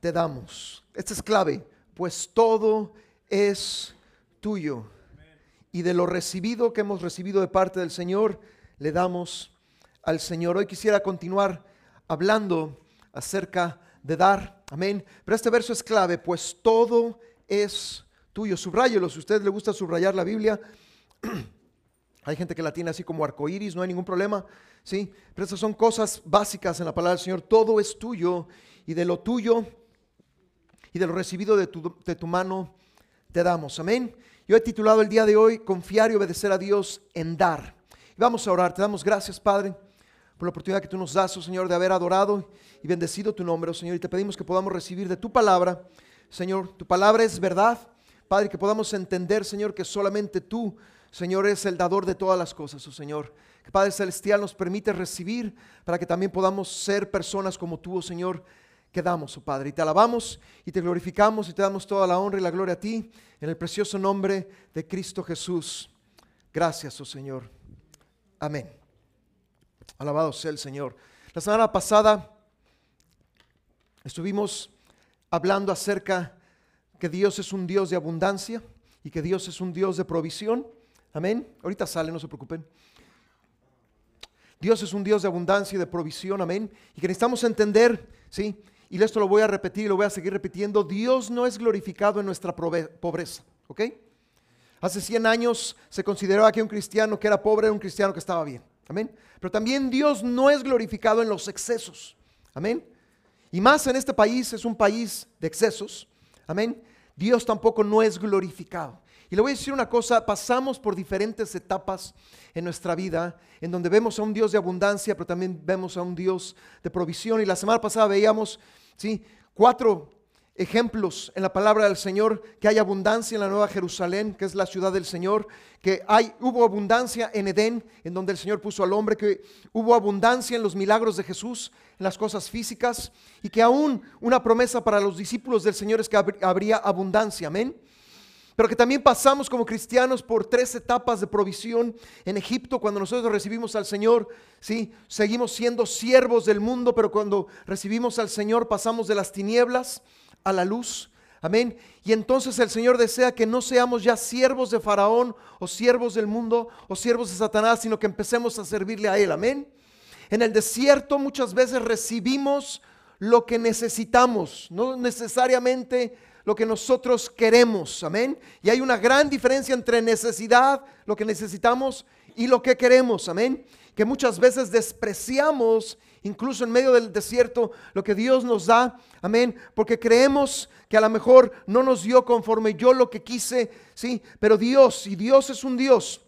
te damos. Esta es clave, pues todo es tuyo. Y de lo recibido que hemos recibido de parte del Señor, le damos al Señor. Hoy quisiera continuar hablando acerca de dar. Amén. Pero este verso es clave, pues todo es tuyo. Subráyelo, si a usted le gusta subrayar la Biblia. Hay gente que la tiene así como arcoíris, no hay ningún problema. ¿sí? Pero estas son cosas básicas en la palabra del Señor. Todo es tuyo y de lo tuyo y de lo recibido de tu, de tu mano te damos. Amén. Yo he titulado el día de hoy Confiar y obedecer a Dios en dar. Y vamos a orar. Te damos gracias, Padre, por la oportunidad que tú nos das, oh Señor, de haber adorado y bendecido tu nombre, oh Señor. Y te pedimos que podamos recibir de tu palabra, Señor. Tu palabra es verdad, Padre, que podamos entender, Señor, que solamente tú Señor, es el dador de todas las cosas, oh Señor. Que Padre Celestial nos permite recibir para que también podamos ser personas como tú, oh Señor, que damos, oh Padre. Y te alabamos y te glorificamos y te damos toda la honra y la gloria a ti en el precioso nombre de Cristo Jesús. Gracias, oh Señor. Amén. Alabado sea el Señor. La semana pasada estuvimos hablando acerca que Dios es un Dios de abundancia y que Dios es un Dios de provisión. Amén. Ahorita sale, no se preocupen. Dios es un Dios de abundancia y de provisión, amén. Y que necesitamos entender, ¿sí? Y esto lo voy a repetir y lo voy a seguir repitiendo. Dios no es glorificado en nuestra pobreza, ¿ok? Hace 100 años se consideraba que un cristiano que era pobre era un cristiano que estaba bien, amén. Pero también Dios no es glorificado en los excesos, amén. Y más en este país es un país de excesos, amén. Dios tampoco no es glorificado. Y le voy a decir una cosa, pasamos por diferentes etapas en nuestra vida, en donde vemos a un Dios de abundancia, pero también vemos a un Dios de provisión. Y la semana pasada veíamos, ¿sí? Cuatro ejemplos en la palabra del Señor, que hay abundancia en la Nueva Jerusalén, que es la ciudad del Señor, que hay, hubo abundancia en Edén, en donde el Señor puso al hombre, que hubo abundancia en los milagros de Jesús, en las cosas físicas, y que aún una promesa para los discípulos del Señor es que habría abundancia, amén pero que también pasamos como cristianos por tres etapas de provisión en Egipto cuando nosotros recibimos al Señor, sí, seguimos siendo siervos del mundo, pero cuando recibimos al Señor pasamos de las tinieblas a la luz. Amén. Y entonces el Señor desea que no seamos ya siervos de Faraón o siervos del mundo o siervos de Satanás, sino que empecemos a servirle a Él. Amén. En el desierto muchas veces recibimos lo que necesitamos, no necesariamente lo que nosotros queremos. Amén. Y hay una gran diferencia entre necesidad, lo que necesitamos, y lo que queremos. Amén. Que muchas veces despreciamos, incluso en medio del desierto, lo que Dios nos da. Amén. Porque creemos que a lo mejor no nos dio conforme yo lo que quise. Sí. Pero Dios, y Dios es un Dios.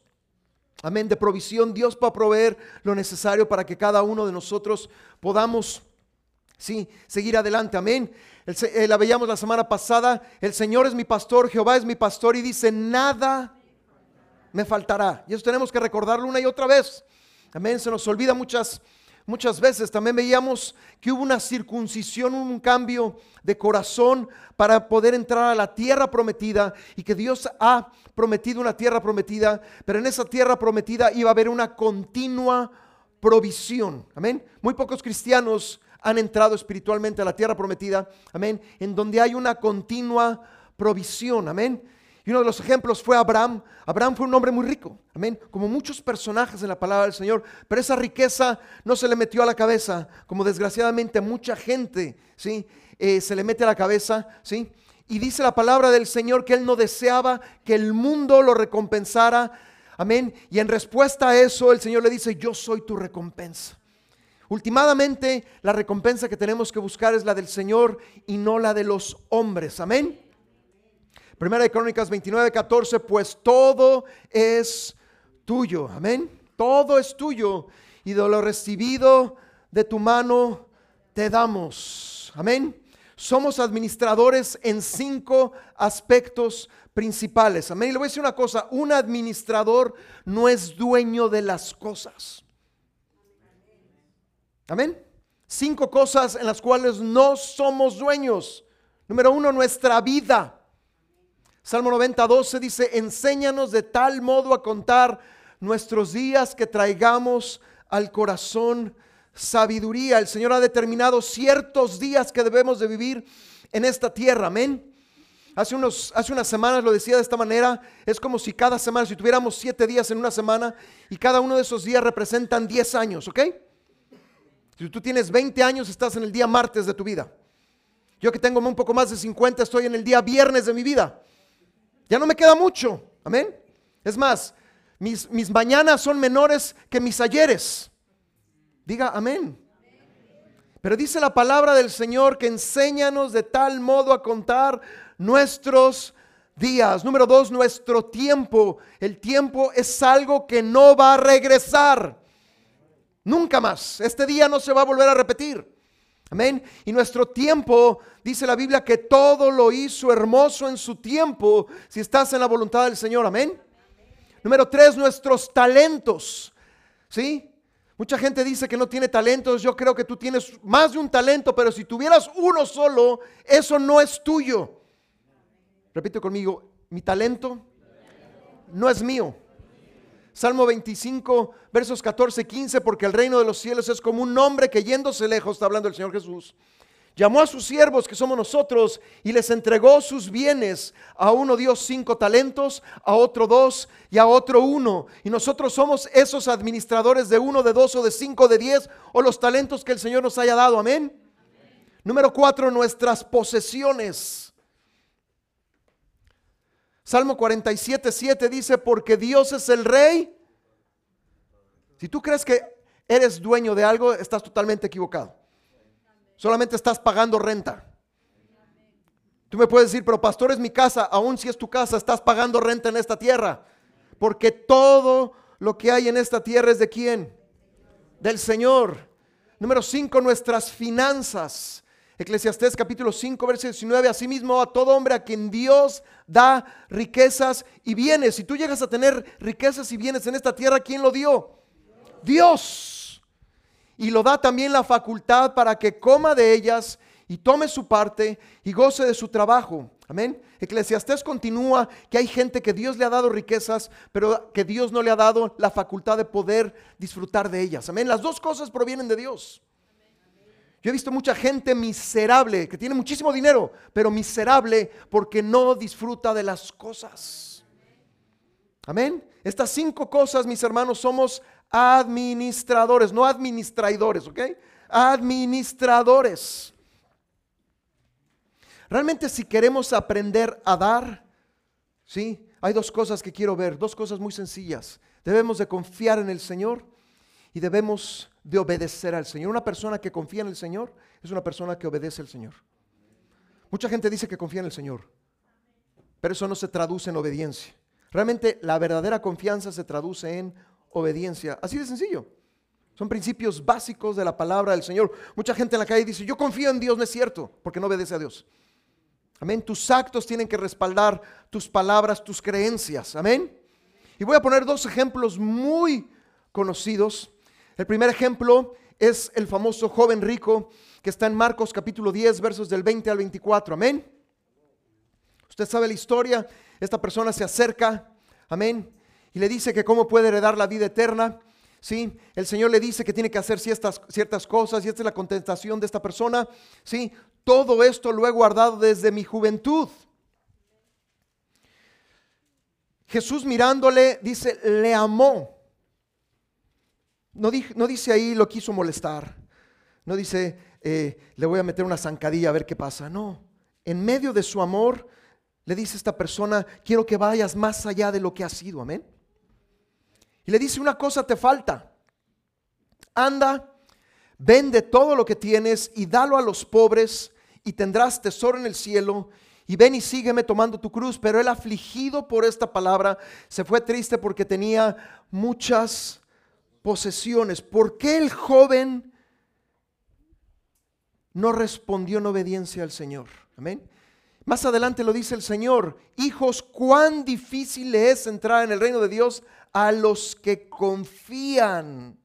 Amén. De provisión. Dios va a proveer lo necesario para que cada uno de nosotros podamos. Sí, seguir adelante, amén. Eh, la veíamos la semana pasada, el Señor es mi pastor, Jehová es mi pastor y dice, nada me faltará. Y eso tenemos que recordarlo una y otra vez. Amén, se nos olvida muchas, muchas veces. También veíamos que hubo una circuncisión, un cambio de corazón para poder entrar a la tierra prometida y que Dios ha prometido una tierra prometida, pero en esa tierra prometida iba a haber una continua provisión. Amén. Muy pocos cristianos han entrado espiritualmente a la tierra prometida, amén, en donde hay una continua provisión, amén. Y uno de los ejemplos fue Abraham. Abraham fue un hombre muy rico, amén, como muchos personajes en la palabra del Señor, pero esa riqueza no se le metió a la cabeza, como desgraciadamente mucha gente, ¿sí? Eh, se le mete a la cabeza, ¿sí? Y dice la palabra del Señor que él no deseaba que el mundo lo recompensara, amén. Y en respuesta a eso el Señor le dice, yo soy tu recompensa. Últimamente, la recompensa que tenemos que buscar es la del Señor y no la de los hombres. Amén. Primera de Crónicas 29, 14, pues todo es tuyo. Amén. Todo es tuyo y de lo recibido de tu mano te damos. Amén. Somos administradores en cinco aspectos principales. Amén. Y le voy a decir una cosa, un administrador no es dueño de las cosas. Amén. Cinco cosas en las cuales no somos dueños. Número uno, nuestra vida. Salmo 90, 12 dice, enséñanos de tal modo a contar nuestros días que traigamos al corazón sabiduría. El Señor ha determinado ciertos días que debemos de vivir en esta tierra. Amén. Hace, unos, hace unas semanas lo decía de esta manera, es como si cada semana, si tuviéramos siete días en una semana y cada uno de esos días representan 10 años, ¿ok? Si tú tienes 20 años, estás en el día martes de tu vida. Yo que tengo un poco más de 50, estoy en el día viernes de mi vida. Ya no me queda mucho, amén. Es más, mis, mis mañanas son menores que mis ayeres. Diga amén. Pero dice la palabra del Señor que enséñanos de tal modo a contar nuestros días. Número dos, nuestro tiempo. El tiempo es algo que no va a regresar. Nunca más. Este día no se va a volver a repetir. Amén. Y nuestro tiempo, dice la Biblia, que todo lo hizo hermoso en su tiempo, si estás en la voluntad del Señor. Amén. Número tres, nuestros talentos. ¿Sí? Mucha gente dice que no tiene talentos. Yo creo que tú tienes más de un talento, pero si tuvieras uno solo, eso no es tuyo. Repite conmigo, mi talento no es mío. Salmo 25, versos 14, 15, porque el reino de los cielos es como un hombre que yéndose lejos, está hablando el Señor Jesús, llamó a sus siervos, que somos nosotros, y les entregó sus bienes. A uno dio cinco talentos, a otro dos y a otro uno. Y nosotros somos esos administradores de uno, de dos o de cinco, de diez, o los talentos que el Señor nos haya dado. Amén. Número cuatro, nuestras posesiones. Salmo 47, 7 dice, porque Dios es el rey. Si tú crees que eres dueño de algo, estás totalmente equivocado. Solamente estás pagando renta. Tú me puedes decir, pero pastor es mi casa, aún si es tu casa, estás pagando renta en esta tierra. Porque todo lo que hay en esta tierra es de quién? Del Señor. Número 5, nuestras finanzas. Eclesiastés capítulo 5, verso 19, asimismo a todo hombre a quien Dios da riquezas y bienes. Si tú llegas a tener riquezas y bienes en esta tierra, ¿quién lo dio? Dios. Y lo da también la facultad para que coma de ellas y tome su parte y goce de su trabajo. Amén. Eclesiastés continúa que hay gente que Dios le ha dado riquezas, pero que Dios no le ha dado la facultad de poder disfrutar de ellas. Amén. Las dos cosas provienen de Dios. Yo he visto mucha gente miserable, que tiene muchísimo dinero, pero miserable porque no disfruta de las cosas. Amén. Estas cinco cosas, mis hermanos, somos administradores, no administradores, ¿ok? Administradores. Realmente si queremos aprender a dar, ¿sí? Hay dos cosas que quiero ver, dos cosas muy sencillas. Debemos de confiar en el Señor y debemos de obedecer al Señor. Una persona que confía en el Señor es una persona que obedece al Señor. Mucha gente dice que confía en el Señor, pero eso no se traduce en obediencia. Realmente la verdadera confianza se traduce en obediencia. Así de sencillo. Son principios básicos de la palabra del Señor. Mucha gente en la calle dice, yo confío en Dios, no es cierto, porque no obedece a Dios. Amén. Tus actos tienen que respaldar tus palabras, tus creencias. Amén. Y voy a poner dos ejemplos muy conocidos el primer ejemplo es el famoso joven rico que está en Marcos capítulo 10, versos del 20 al 24. Amén. Usted sabe la historia. Esta persona se acerca, amén, y le dice que cómo puede heredar la vida eterna. ¿Sí? El Señor le dice que tiene que hacer ciertas, ciertas cosas y esta es la contestación de esta persona. ¿Sí? Todo esto lo he guardado desde mi juventud. Jesús mirándole dice, le amó. No, dice ahí lo quiso molestar. No dice, eh, le voy a meter una zancadilla a ver qué pasa. No. En medio de su amor, le dice esta persona, quiero que vayas más allá de lo que has sido. Amén. Y le dice, una cosa te falta. Anda, vende todo lo que tienes y dalo a los pobres y tendrás tesoro en el cielo. Y ven y sígueme tomando tu cruz. Pero él afligido por esta palabra, se fue triste porque tenía muchas posesiones. ¿Por qué el joven no respondió en obediencia al Señor? Amén. Más adelante lo dice el Señor, hijos, cuán difícil es entrar en el reino de Dios a los que confían.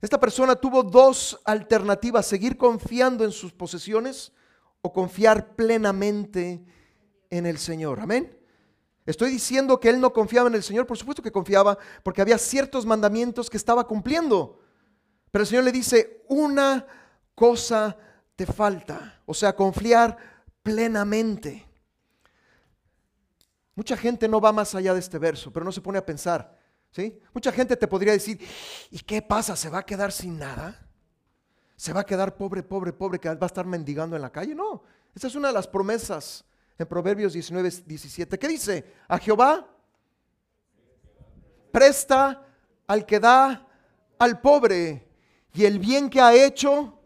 Esta persona tuvo dos alternativas, seguir confiando en sus posesiones o confiar plenamente en el Señor. Amén. Estoy diciendo que él no confiaba en el Señor, por supuesto que confiaba, porque había ciertos mandamientos que estaba cumpliendo. Pero el Señor le dice, una cosa te falta, o sea, confiar plenamente. Mucha gente no va más allá de este verso, pero no se pone a pensar. ¿sí? Mucha gente te podría decir, ¿y qué pasa? ¿Se va a quedar sin nada? ¿Se va a quedar pobre, pobre, pobre, que va a estar mendigando en la calle? No, esa es una de las promesas en Proverbios 19, 17. ¿Qué dice? A Jehová presta al que da al pobre y el bien que ha hecho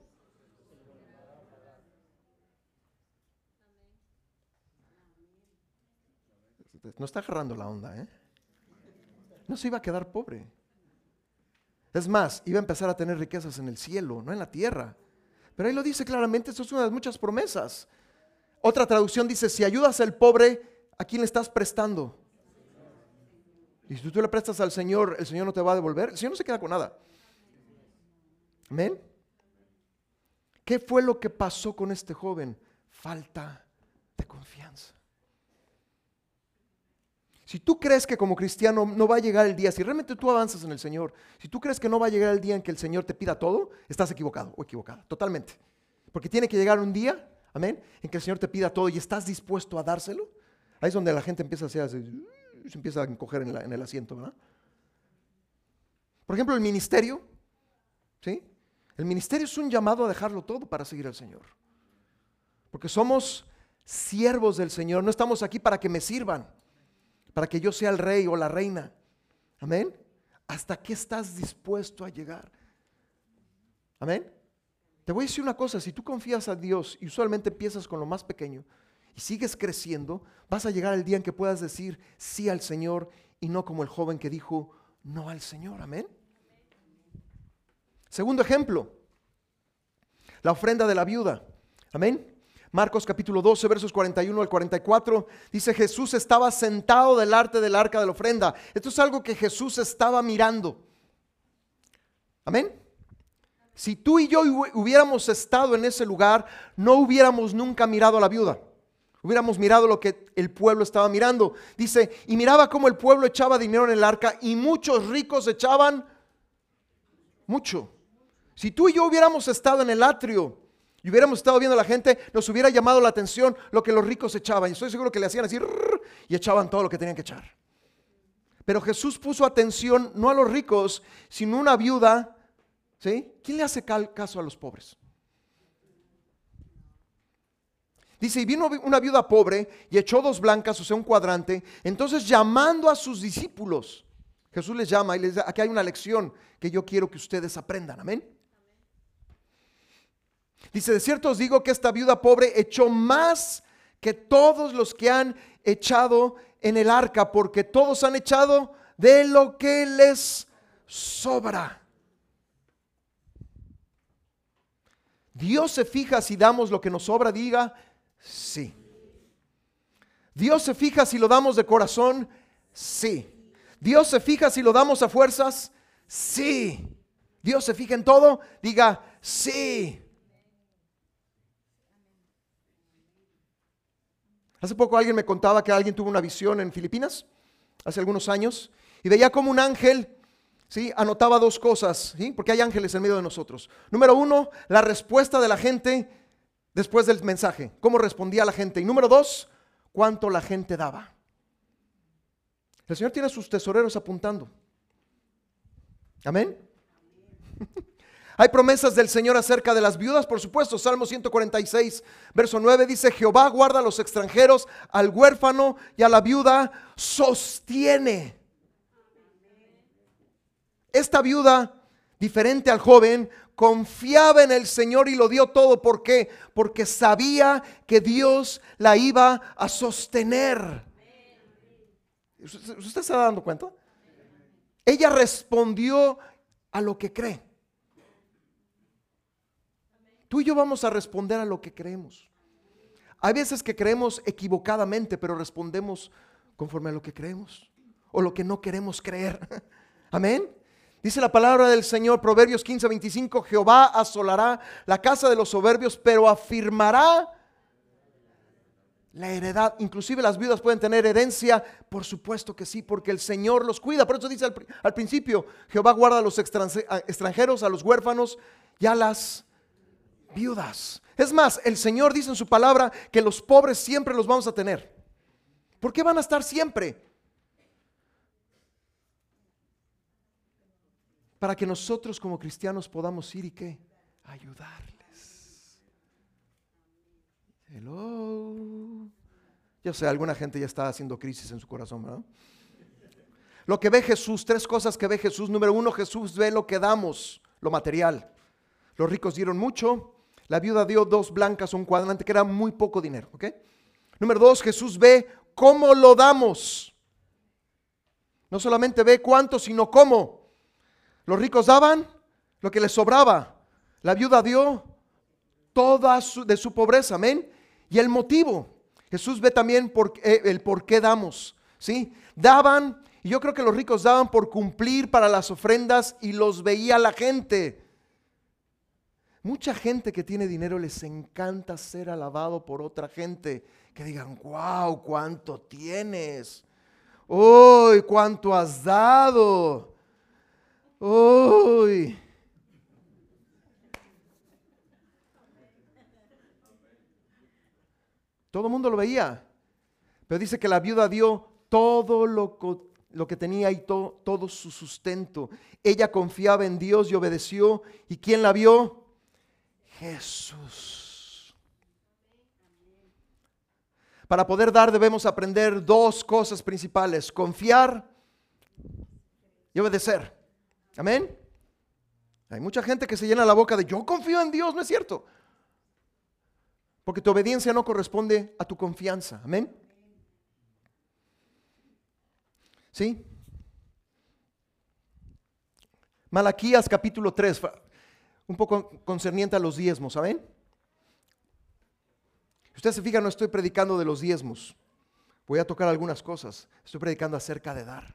no está agarrando la onda, ¿eh? No se iba a quedar pobre. Es más, iba a empezar a tener riquezas en el cielo, no en la tierra. Pero ahí lo dice claramente, eso es una de muchas promesas. Otra traducción dice, si ayudas al pobre, ¿a quién le estás prestando? Y si tú le prestas al Señor, el Señor no te va a devolver. El Señor no se queda con nada. Amén. ¿Qué fue lo que pasó con este joven? Falta de confianza. Si tú crees que como cristiano no va a llegar el día, si realmente tú avanzas en el Señor, si tú crees que no va a llegar el día en que el Señor te pida todo, estás equivocado o equivocada, totalmente. Porque tiene que llegar un día, amén, en que el Señor te pida todo y estás dispuesto a dárselo. Ahí es donde la gente empieza a hacer, se empieza a encoger en, en el asiento, ¿verdad? Por ejemplo, el ministerio, ¿sí? El ministerio es un llamado a dejarlo todo para seguir al Señor. Porque somos siervos del Señor, no estamos aquí para que me sirvan para que yo sea el rey o la reina. Amén. ¿Hasta qué estás dispuesto a llegar? Amén. Te voy a decir una cosa, si tú confías a Dios y usualmente empiezas con lo más pequeño y sigues creciendo, vas a llegar el día en que puedas decir sí al Señor y no como el joven que dijo no al Señor. Amén. Segundo ejemplo, la ofrenda de la viuda. Amén. Marcos capítulo 12, versos 41 al 44, dice Jesús estaba sentado del arte del arca de la ofrenda. Esto es algo que Jesús estaba mirando. Amén. Si tú y yo hubiéramos estado en ese lugar, no hubiéramos nunca mirado a la viuda. Hubiéramos mirado lo que el pueblo estaba mirando. Dice, y miraba cómo el pueblo echaba dinero en el arca y muchos ricos echaban mucho. Si tú y yo hubiéramos estado en el atrio y hubiéramos estado viendo a la gente, nos hubiera llamado la atención lo que los ricos echaban. Y estoy seguro que le hacían así y echaban todo lo que tenían que echar. Pero Jesús puso atención no a los ricos, sino a una viuda. ¿Quién le hace caso a los pobres? Dice, y vino una viuda pobre y echó dos blancas, o sea, un cuadrante. Entonces, llamando a sus discípulos, Jesús les llama y les dice, aquí hay una lección que yo quiero que ustedes aprendan. Amén. Dice, de cierto os digo que esta viuda pobre echó más que todos los que han echado en el arca, porque todos han echado de lo que les sobra. Dios se fija si damos lo que nos sobra, diga, sí. Dios se fija si lo damos de corazón, sí. Dios se fija si lo damos a fuerzas, sí. Dios se fija en todo, diga, sí. Hace poco alguien me contaba que alguien tuvo una visión en Filipinas, hace algunos años, y veía como un ángel ¿sí? anotaba dos cosas, ¿sí? porque hay ángeles en medio de nosotros. Número uno, la respuesta de la gente después del mensaje, cómo respondía la gente. Y número dos, cuánto la gente daba. El Señor tiene a sus tesoreros apuntando. Amén. Hay promesas del Señor acerca de las viudas, por supuesto. Salmo 146, verso 9 dice, Jehová guarda a los extranjeros, al huérfano y a la viuda sostiene. Esta viuda, diferente al joven, confiaba en el Señor y lo dio todo. ¿Por qué? Porque sabía que Dios la iba a sostener. ¿Usted, se está dando cuenta? Ella respondió a lo que cree. Tú y yo vamos a responder a lo que creemos. Hay veces que creemos equivocadamente, pero respondemos conforme a lo que creemos o lo que no queremos creer. Amén. Dice la palabra del Señor, Proverbios 15, 25, Jehová asolará la casa de los soberbios, pero afirmará La heredad, inclusive las viudas pueden tener herencia, por supuesto que sí, porque el Señor los cuida. Por eso dice al, al principio, Jehová guarda a los extranjeros, a los huérfanos y a las viudas. Es más, el Señor dice en su palabra que los pobres siempre los vamos a tener. ¿Por qué van a estar siempre? Para que nosotros como cristianos podamos ir y qué? Ayudarles. Hello. Yo sé, alguna gente ya está haciendo crisis en su corazón, ¿verdad? Lo que ve Jesús, tres cosas que ve Jesús. Número uno, Jesús ve lo que damos, lo material. Los ricos dieron mucho, la viuda dio dos blancas, un cuadrante, que era muy poco dinero. ¿ok? Número dos, Jesús ve cómo lo damos. No solamente ve cuánto, sino cómo. Los ricos daban lo que les sobraba. La viuda dio toda de su pobreza, amén. Y el motivo. Jesús ve también por, eh, el por qué damos. ¿sí? Daban, y yo creo que los ricos daban por cumplir para las ofrendas y los veía la gente. Mucha gente que tiene dinero les encanta ser alabado por otra gente. Que digan, wow, cuánto tienes. Uy, cuánto has dado. Uy. Todo el mundo lo veía. Pero dice que la viuda dio todo lo, que tenía y todo su sustento. Ella confiaba en Dios y obedeció. ¿Y quién la vio? Jesús. Para poder dar debemos aprender dos cosas principales, confiar y obedecer. Amén. Hay mucha gente que se llena la boca de yo confío en Dios, no es cierto. Porque tu obediencia no corresponde a tu confianza. Amén. ¿Sí? Malaquías capítulo 3 un poco concerniente a los diezmos, ¿saben? Usted se fija, no estoy predicando de los diezmos. Voy a tocar algunas cosas. Estoy predicando acerca de dar.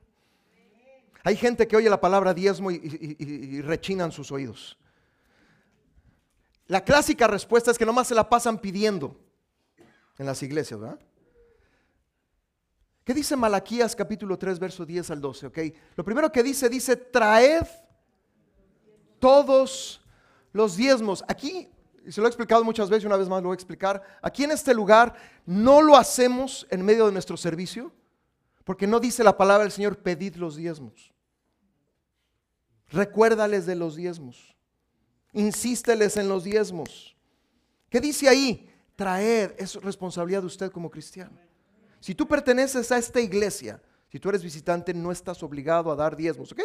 Hay gente que oye la palabra diezmo y, rechinan sus oídos. La clásica respuesta es que nomás se la pasan pidiendo en las iglesias, ¿verdad? ¿Qué dice Malaquías capítulo 3, verso 10 al 12? Okay. Lo primero que dice, dice, traed todos los diezmos. Aquí, se lo he explicado muchas veces, una vez más lo voy a explicar, aquí en este lugar no lo hacemos en medio de nuestro servicio, porque no dice la palabra del Señor, pedid los diezmos. Recuérdales de los diezmos. Insísteles en los diezmos. ¿Qué dice ahí? Traer, es responsabilidad de usted como cristiano. Si tú perteneces a esta iglesia, si tú eres visitante, no estás obligado a dar diezmos, ¿ok?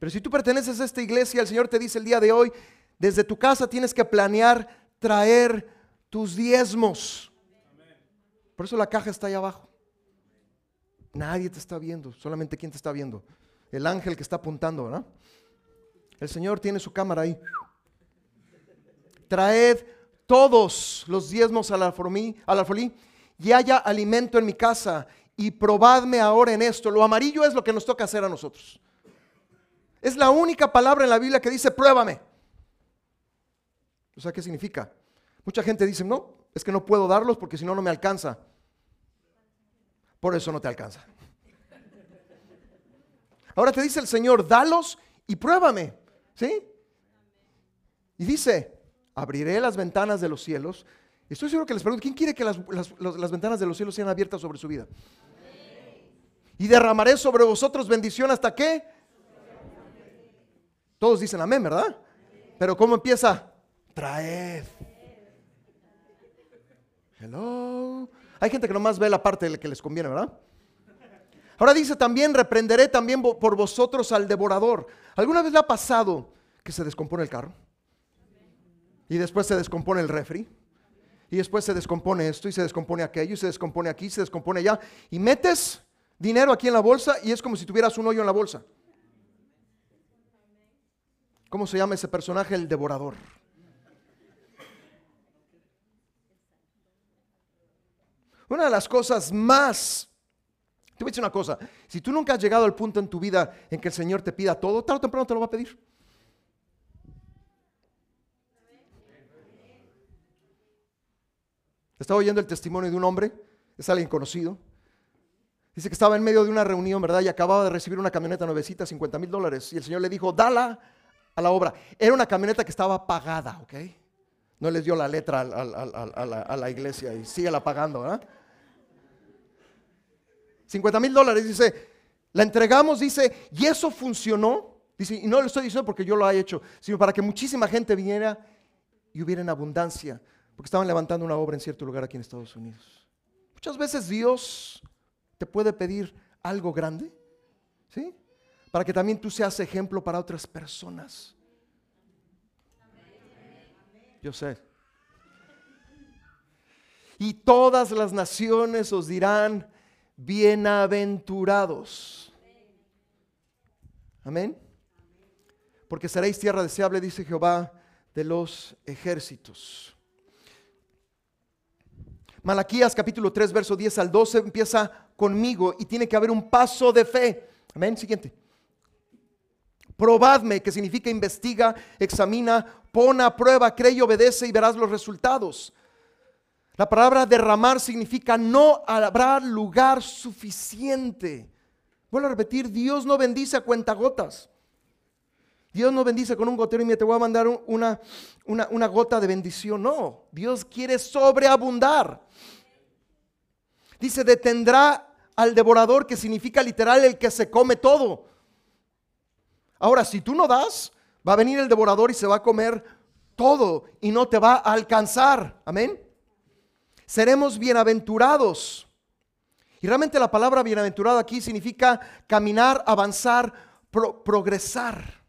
Pero si tú perteneces a esta iglesia, el Señor te dice el día de hoy, desde tu casa tienes que planear traer tus diezmos. Por eso la caja está ahí abajo. Nadie te está viendo, solamente quien te está viendo. El ángel que está apuntando, ¿verdad? El Señor tiene su cámara ahí. Traed todos los diezmos al alfolí, al alfolí y haya alimento en mi casa y probadme ahora en esto. Lo amarillo es lo que nos toca hacer a nosotros. Es la única palabra en la Biblia que dice pruébame. O sea, ¿qué significa? Mucha gente dice, no, es que no puedo darlos porque si no, no me alcanza. Por eso no te alcanza. Ahora te dice el Señor, dalos y pruébame. ¿Sí? Y dice, abriré las ventanas de los cielos. Estoy seguro que les pregunto, ¿quién quiere que las, las ventanas de los cielos sean abiertas sobre su vida? Y derramaré sobre vosotros bendición hasta qué? Todos dicen amén, ¿verdad? Pero ¿cómo empieza? traed. Hello. Hay gente que nomás ve la parte que les conviene, ¿verdad? Ahora dice también, reprenderé también por vosotros al devorador. ¿Alguna vez le ha pasado que se descompone el carro? Y después se descompone el refri. Y después se descompone esto y se descompone aquello y se descompone aquí, se descompone allá. Y metes dinero aquí en la bolsa y es como si tuvieras un hoyo en la bolsa. ¿Cómo se llama ese personaje? El devorador. Una de las cosas más, te voy a decir una cosa, si tú nunca has llegado al punto en tu vida en que el Señor te pida todo, tarde o temprano te lo va a pedir. Estaba oyendo el testimonio de un hombre, es alguien conocido. Dice que estaba en medio de una reunión, ¿verdad? Y acababa de recibir una camioneta nuevecita, 50 mil dólares. Y el Señor le dijo, dala a la obra. Era una camioneta que estaba pagada, ¿ok? No les dio la letra a, la, la, iglesia y síguela pagando, ¿verdad? 50 mil dólares, dice, la entregamos, dice, y eso funcionó. Dice, y no lo estoy diciendo porque yo lo haya hecho, sino para que muchísima gente viniera y hubiera en abundancia, porque estaban levantando una obra en cierto lugar aquí en Estados Unidos. Muchas veces Dios te puede pedir algo grande, ¿sí? Para que también tú seas ejemplo para otras personas. Yo sé. Y todas las naciones os dirán, bienaventurados. Amén. Porque seréis tierra deseable, dice Jehová de los ejércitos. Malaquías capítulo 3, verso 10 al 12 empieza conmigo y tiene que haber un paso de fe. Amén. Siguiente. Probadme, que significa investiga, examina, pon a prueba, cree y obedece y verás los resultados. La palabra derramar significa no habrá lugar suficiente. Vuelvo a repetir, Dios no bendice a cuentagotas. Dios no bendice con un gotero y me te voy a mandar una, una, una gota de bendición. No, Dios quiere sobreabundar. Dice, detendrá al devorador, que significa literal el que se come todo. Ahora, si tú no das, va a venir el devorador y se va a comer todo y no te va a alcanzar. Amén. Seremos bienaventurados. Y realmente la palabra bienaventurado aquí significa caminar, avanzar, progresar.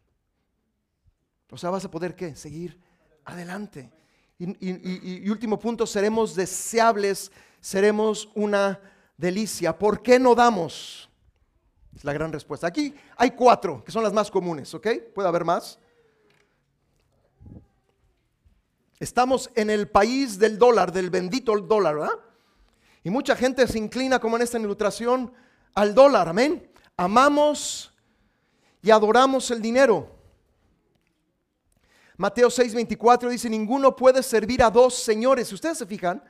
O sea, vas a poder qué? Seguir adelante. Y, y, último punto, seremos deseables, seremos una delicia. ¿Por qué no damos? Es la gran respuesta. Aquí hay cuatro, que son las más comunes, ¿ok? Puede haber más. Estamos en el país del dólar, del bendito dólar, ¿verdad? Y mucha gente se inclina, como en esta ilustración, al dólar, amén. Amamos y adoramos el dinero. Mateo 6:24 dice, ninguno puede servir a dos señores. Si ustedes se fijan,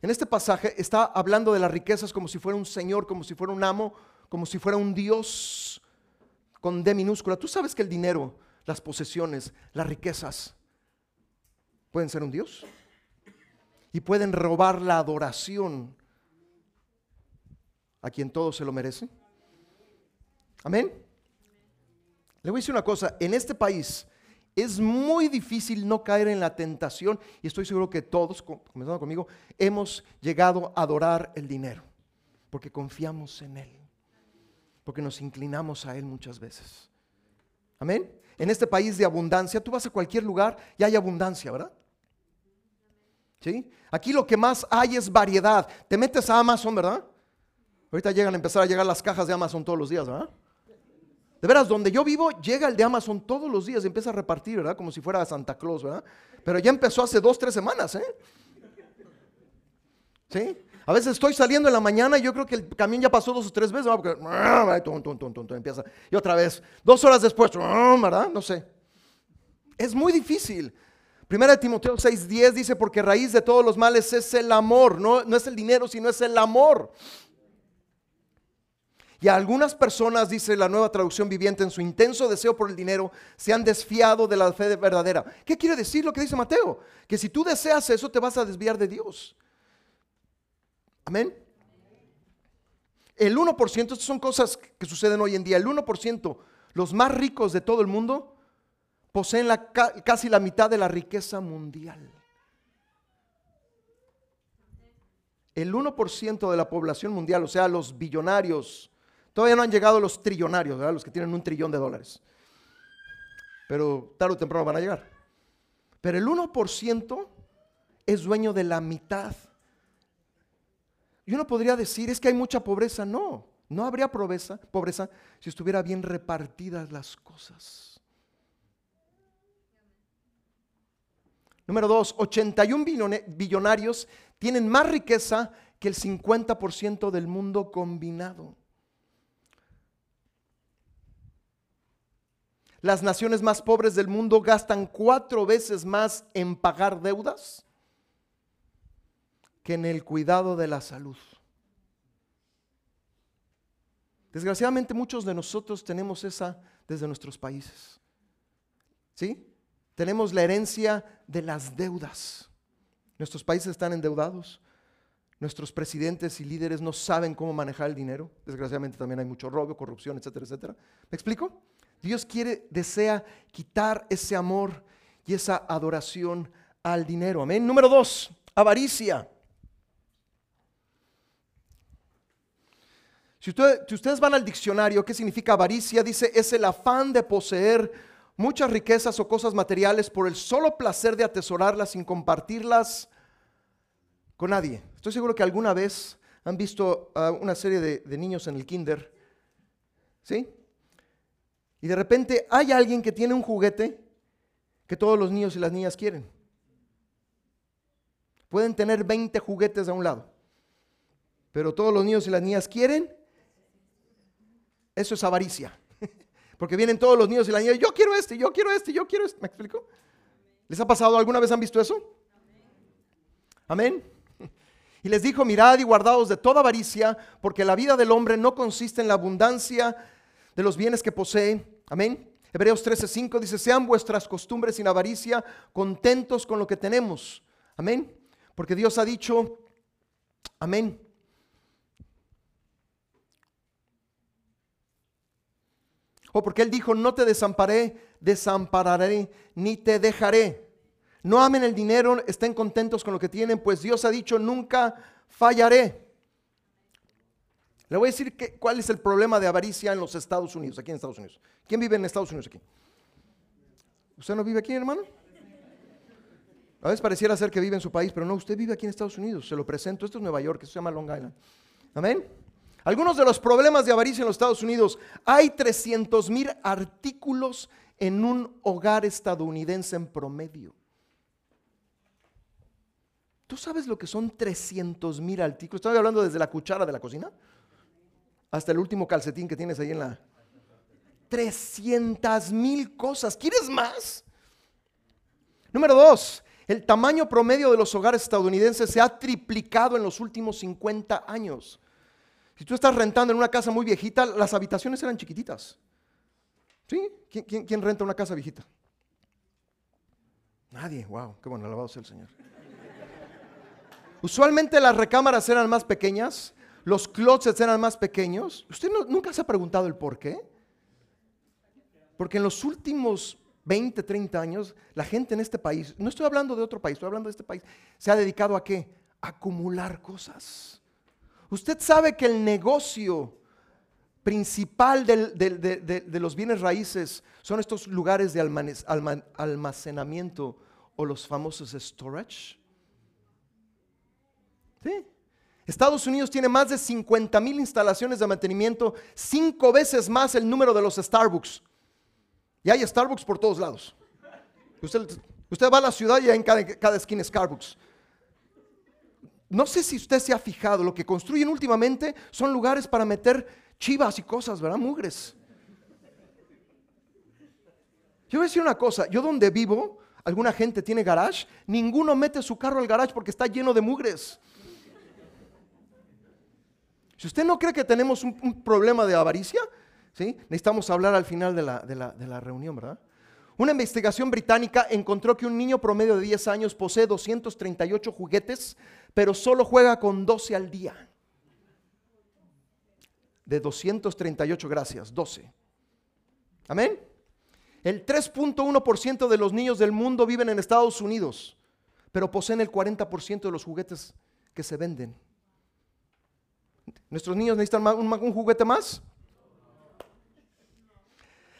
en este pasaje está hablando de las riquezas como si fuera un señor, como si fuera un amo, como si fuera un Dios con D minúscula. Tú sabes que el dinero, las posesiones, las riquezas, pueden ser un Dios. Y pueden robar la adoración a quien todo se lo merece. Amén. Le voy a decir una cosa, en este país es muy difícil no caer en la tentación y estoy seguro que todos, comenzando conmigo, hemos llegado a adorar el dinero porque confiamos en él porque nos inclinamos a Él muchas veces. Amén. En este país de abundancia, tú vas a cualquier lugar y hay abundancia, ¿verdad? Aquí lo que más hay es variedad. Te metes a Amazon, ¿verdad? Ahorita llegan a empezar a llegar las cajas de Amazon todos los días, ¿verdad? De veras, donde yo vivo, llega el de Amazon todos los días y empieza a repartir, ¿verdad? Como si fuera Santa Claus, ¿verdad? Pero ya empezó hace dos, tres semanas, ¿eh? ¿Sí? A veces estoy saliendo en la mañana y yo creo que el camión ya pasó dos o tres veces, porque empieza. Y otra vez, dos horas después, ¿verdad? No sé. Es muy difícil. Primera de Timoteo 6:10 dice, porque raíz de todos los males es el amor, no, no es el dinero, sino es el amor. Y a algunas personas, dice la nueva traducción viviente, en su intenso deseo por el dinero, se han desfiado de la fe verdadera. ¿Qué quiere decir lo que dice Mateo? Que si tú deseas eso, te vas a desviar de Dios. Amén. El 1%, estas son cosas que suceden hoy en día, el 1%, los más ricos de todo el mundo, poseen casi la mitad de la riqueza mundial. El 1% de la población mundial, o sea, los billonarios, todavía no han llegado los trillonarios, los que tienen un trillón de dólares. Pero tarde o temprano van a llegar. Pero el 1% es dueño de la mitad y uno podría decir, es que hay mucha pobreza. No, no habría pobreza si estuviera bien repartidas las cosas. Número dos, 81 billonarios tienen más riqueza que el 50% del mundo combinado. Las naciones más pobres del mundo gastan cuatro veces más en pagar deudas que en el cuidado de la salud. Desgraciadamente muchos de nosotros tenemos esa desde nuestros países. ¿Sí? Tenemos la herencia de las deudas. Nuestros países están endeudados. Nuestros presidentes y líderes no saben cómo manejar el dinero. Desgraciadamente también hay mucho robo, corrupción, etcétera, etcétera. ¿Me explico? Dios quiere, desea quitar ese amor y esa adoración al dinero. Amén. Número dos, avaricia. Si, ustedes van al diccionario, ¿qué significa avaricia? Dice, es el afán de poseer muchas riquezas o cosas materiales por el solo placer de atesorarlas sin compartirlas con nadie. Estoy seguro que alguna vez han visto a una serie de, de niños en el kinder, ¿sí? Y de repente hay alguien que tiene un juguete que todos los niños y las niñas quieren. Pueden tener 20 juguetes a un lado, pero todos los niños y las niñas quieren. Eso es avaricia. Porque vienen todos los niños y las niñas, yo quiero este, yo quiero este, yo quiero este. ¿Me explico? ¿Les ha pasado alguna vez han visto eso? Amén. Y les dijo, mirad y guardaos de toda avaricia, porque la vida del hombre no consiste en la abundancia de los bienes que posee. Amén. Hebreos 13:5 dice, sean vuestras costumbres sin avaricia, contentos con lo que tenemos. Amén. Porque Dios ha dicho, amén. O porque Él dijo, no te desamparé, desampararé, ni te dejaré. No amen el dinero, estén contentos con lo que tienen, pues Dios ha dicho, nunca fallaré. Le voy a decir cuál es el problema de avaricia en los Estados Unidos, aquí en Estados Unidos. ¿Quién vive en Estados Unidos aquí? ¿Usted no vive aquí, hermano? A veces pareciera ser que vive en su país, pero no, usted vive aquí en Estados Unidos. Se lo presento. Esto es Nueva York, esto se llama Long Island. Amén. Algunos de los problemas de avaricia en los Estados Unidos. Hay 300 mil artículos en un hogar estadounidense en promedio. ¿Tú sabes lo que son 300 mil artículos? Estoy hablando desde la cuchara de la cocina hasta el último calcetín que tienes ahí en la... 300 mil cosas. ¿Quieres más? Número dos, el tamaño promedio de los hogares estadounidenses se ha triplicado en los últimos 50 años. Si tú estás rentando en una casa muy viejita, las habitaciones eran chiquititas. ¿Sí? ¿Quién, renta una casa viejita? Nadie. Wow, qué bueno, alabado sea el Señor. Usualmente las recámaras eran más pequeñas, los closets eran más pequeños. ¿Usted nunca se ha preguntado el por qué? Porque en los últimos 20, 30 años, la gente en este país, no estoy hablando de otro país, estoy hablando de este país, se ha dedicado a qué? Acumular cosas. Usted sabe que el negocio principal de, los bienes raíces son estos lugares de almacenamiento o los famosos storage. ¿Sí? Estados Unidos tiene más de 50 mil instalaciones de mantenimiento, cinco veces más el número de los Starbucks. Y hay Starbucks por todos lados. Usted, va a la ciudad y hay en cada, cada esquina Starbucks. No sé si usted se ha fijado, lo que construyen últimamente son lugares para meter chivas y cosas, ¿verdad? Mugres. Yo voy a decir una cosa, yo donde vivo, alguna gente tiene garage, ninguno mete su carro al garage porque está lleno de mugres. Si usted no cree que tenemos un, problema de avaricia, ¿sí? necesitamos hablar al final de la, de, la, de la reunión, ¿verdad? Una investigación británica encontró que un niño promedio de 10 años posee 238 juguetes, pero solo juega con 12 al día. De 238, gracias, 12. Amén. El 3.1% de los niños del mundo viven en Estados Unidos, pero poseen el 40% de los juguetes que se venden. ¿Nuestros niños necesitan un, juguete más?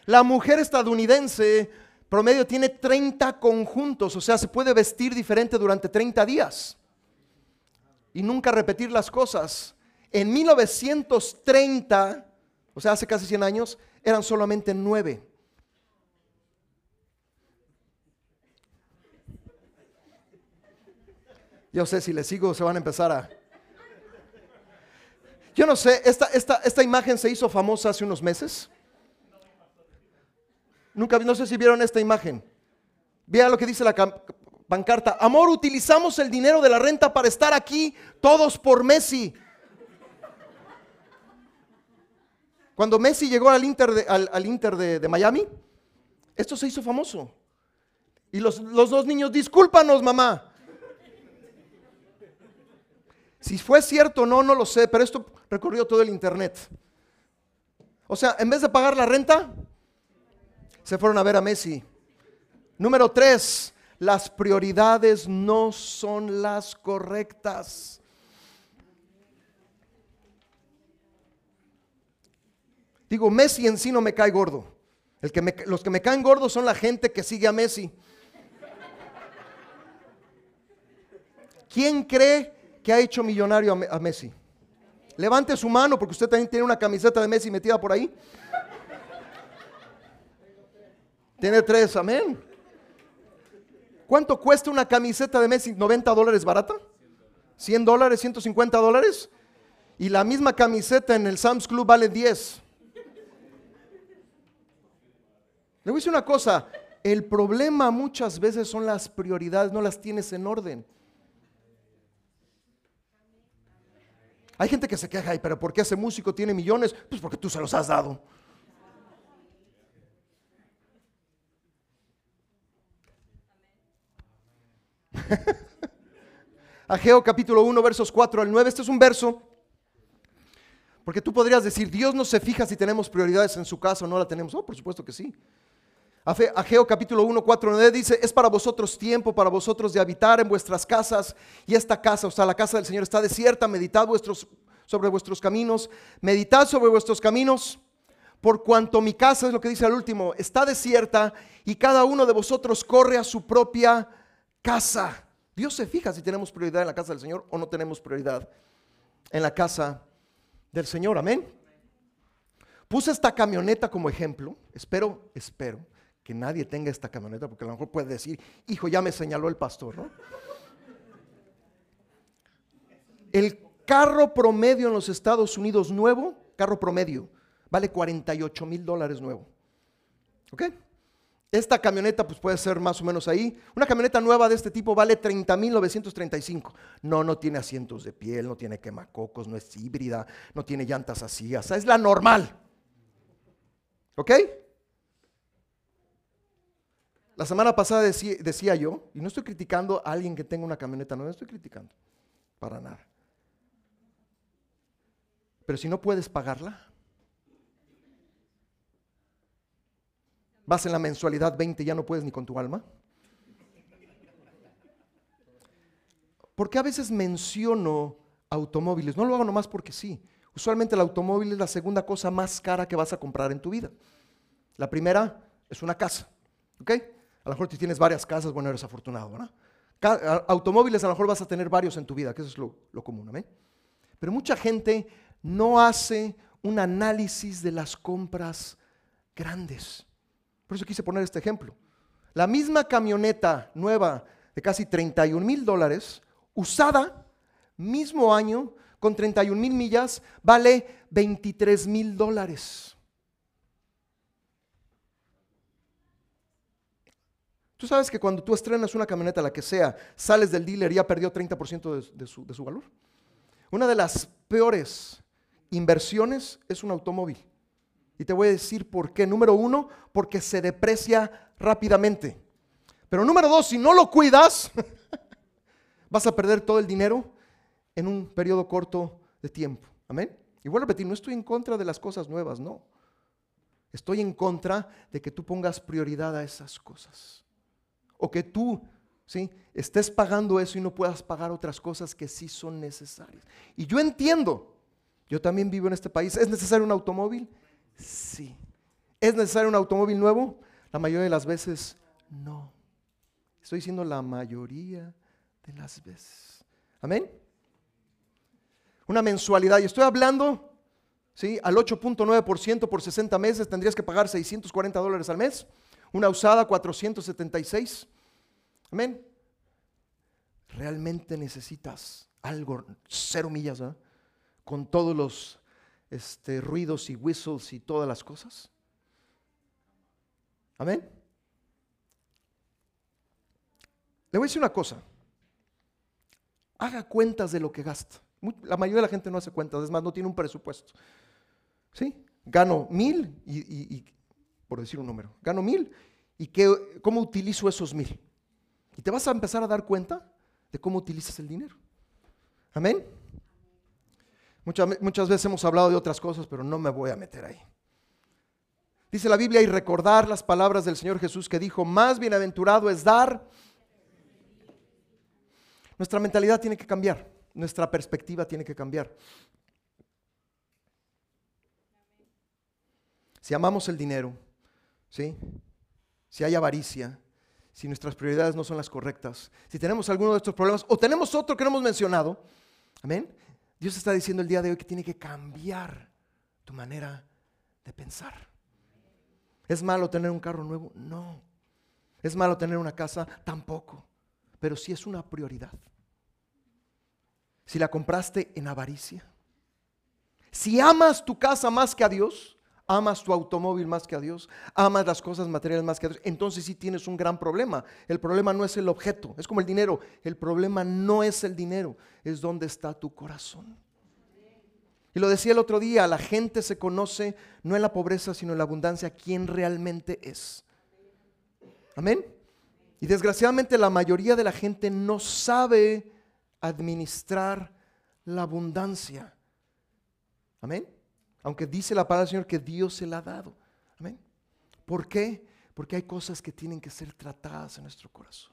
La mujer estadounidense promedio tiene 30 conjuntos, o sea, se puede vestir diferente durante 30 días y nunca repetir las cosas. En 1930, o sea, hace casi 100 años, eran solamente 9. Yo sé, si les sigo se van a empezar a... Yo no sé, esta, esta, esta imagen se hizo famosa hace unos meses. Nunca, no sé si vieron esta imagen. Vean lo que dice la pancarta, amor, utilizamos el dinero de la renta para estar aquí todos por Messi. Cuando Messi llegó al Inter de, Miami, esto se hizo famoso. Y los, los dos niños, discúlpanos mamá. Si fue cierto o no, no lo sé, pero esto recorrió todo el internet. O sea, en vez de pagar la renta, se fueron a ver a Messi. Número tres, las prioridades no son las correctas. Digo, Messi en sí no me cae gordo. Los que me caen gordos son la gente que sigue a Messi. ¿Quién cree que ha hecho millonario a Messi? Levante su mano porque usted también tiene una camiseta de Messi metida por ahí. Tiene tres, amén. ¿Cuánto cuesta una camiseta de Messi? ¿90 dólares barata? ¿100 dólares? ¿150 dólares? Y la misma camiseta en el Sam's Club vale 10. Le voy a decir una cosa, el problema muchas veces son las prioridades, no las tienes en orden. Hay gente que se queja, pero ¿por qué ese músico tiene millones? Pues porque tú se los has dado. Ageo capítulo 1, versos 4 al 9. Este es un verso. Porque tú podrías decir, Dios no se fija si tenemos prioridades en su casa o no la tenemos. Oh, por supuesto que sí. Ageo capítulo 1, 4, 9 dice, es para vosotros tiempo, para vosotros de habitar en vuestras casas. Y esta casa, o sea, la casa del Señor está desierta. Meditad vuestros, sobre vuestros caminos. Meditad sobre vuestros caminos. Por cuanto mi casa, es lo que dice al último, está desierta y cada uno de vosotros corre a su propia casa. Dios se fija si tenemos prioridad en la casa del Señor o no tenemos prioridad en la casa del Señor. Amén. Puse esta camioneta como ejemplo. Espero, espero que nadie tenga esta camioneta porque a lo mejor puede decir, hijo, ya me señaló el pastor, ¿no? El carro promedio en los Estados Unidos nuevo, carro promedio, vale 48 mil dólares nuevo. ¿Ok? Esta camioneta pues puede ser más o menos ahí. Una camioneta nueva de este tipo vale 30.935. No, no tiene asientos de piel, no tiene quemacocos, no es híbrida, no tiene llantas así. O sea, es la normal. ¿Ok? La semana pasada decía, decía, yo, y no estoy criticando a alguien que tenga una camioneta nueva, no estoy criticando, para nada. Pero si no puedes pagarla, vas en la mensualidad 20 y ya no puedes ni con tu alma? Porque a veces menciono automóviles? No lo hago nomás porque sí. Usualmente el automóvil es la segunda cosa más cara que vas a comprar en tu vida. La primera es una casa. ¿Ok? A lo mejor si tienes varias casas, bueno, eres afortunado, ¿verdad? Automóviles a lo mejor vas a tener varios en tu vida, que eso es lo, común. Pero mucha gente no hace un análisis de las compras grandes. Por eso quise poner este ejemplo. La misma camioneta nueva de casi 31 mil dólares, usada, mismo año, con 31 mil millas, vale 23 mil dólares. Tú sabes que cuando tú estrenas una camioneta, la que sea, sales del dealer y ya perdió 30% de, su, de su valor. Una de las peores inversiones es un automóvil. Y te voy a decir por qué. Número uno, porque se deprecia rápidamente. Pero número dos, si no lo cuidas, vas a perder todo el dinero en un periodo corto de tiempo. Amén. Y vuelvo a repetir, no estoy en contra de las cosas nuevas, no. Estoy en contra de que tú pongas prioridad a esas cosas. O que tú, ¿sí? Estés pagando eso y no puedas pagar otras cosas que sí son necesarias. Y yo entiendo, yo también vivo en este país, ¿es necesario un automóvil? Sí. ¿Es necesario un automóvil nuevo? La mayoría de las veces no. Estoy diciendo la mayoría de las veces. Amén. Una mensualidad. Y estoy hablando, ¿sí? Al 8.9% por 60 meses tendrías que pagar 640 dólares al mes. Una usada 476. Amén. Realmente necesitas algo, cero millas, ¿verdad? Con todos los este, ruidos y whistles y todas las cosas? Amén. Le voy a decir una cosa. Haga cuentas de lo que gasta. La mayoría de la gente no hace cuentas, es más, no tiene un presupuesto. ¿Sí? Gano mil y, por decir un número, gano mil y qué, cómo utilizo esos mil. Y te vas a empezar a dar cuenta de cómo utilizas el dinero. Amén. Muchas, muchas veces hemos hablado de otras cosas, pero no me voy a meter ahí. Dice la Biblia y recordar las palabras del Señor Jesús que dijo, más bienaventurado es dar. Nuestra mentalidad tiene que cambiar, nuestra perspectiva tiene que cambiar. Si amamos el dinero, ¿sí? si hay avaricia, si nuestras prioridades no son las correctas, si tenemos alguno de estos problemas o tenemos otro que no hemos mencionado, amén. Dios está diciendo el día de hoy que tiene que cambiar tu manera de pensar. ¿Es malo tener un carro nuevo? No. ¿Es malo tener una casa? Tampoco. Pero sí es una prioridad. Si la compraste en avaricia, si amas tu casa más que a Dios, amas tu automóvil más que a Dios, amas las cosas materiales más que a Dios, entonces sí tienes un gran problema. El problema no es el objeto, es como el dinero. El problema no es el dinero, es donde está tu corazón. Y lo decía el otro día, la gente se conoce no en la pobreza, sino en la abundancia, quién realmente es. Amén. Y desgraciadamente la mayoría de la gente no sabe administrar la abundancia. Amén. Aunque dice la palabra del Señor que Dios se la ha dado. Amén. ¿Por qué? Porque hay cosas que tienen que ser tratadas en nuestro corazón.